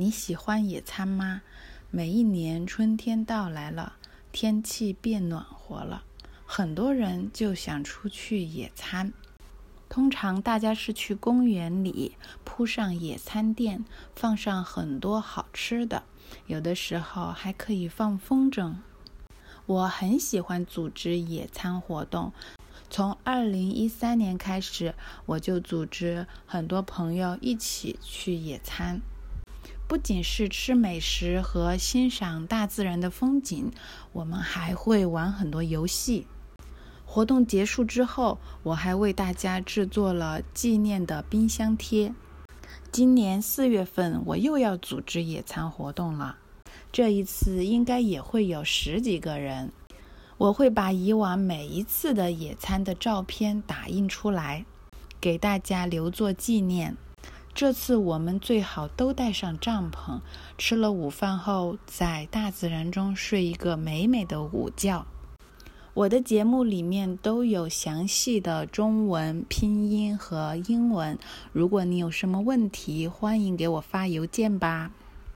你喜欢野餐吗？每一年春天到来了，天气变暖和了，很多人就想出去野餐。通常大家是去公园里铺上野餐垫，放上很多好吃的，有的时候还可以放风筝。我很喜欢组织野餐活动。从二零一三年开始，我就组织很多朋友一起去野餐，不仅是吃美食和欣赏大自然的风景，我们还会玩很多游戏。活动结束之后，我还为大家制作了纪念的冰箱贴。今年四月份，我又要组织野餐活动了。这一次应该也会有十几个人，我会把以往每一次的野餐的照片打印出来，给大家留作纪念。这次我们最好都带上帐篷，吃了午饭后，在大自然中睡一个美美的午觉。我的节目里面都有详细的中文拼音和英文，如果你有什么问题，欢迎给我发邮件吧。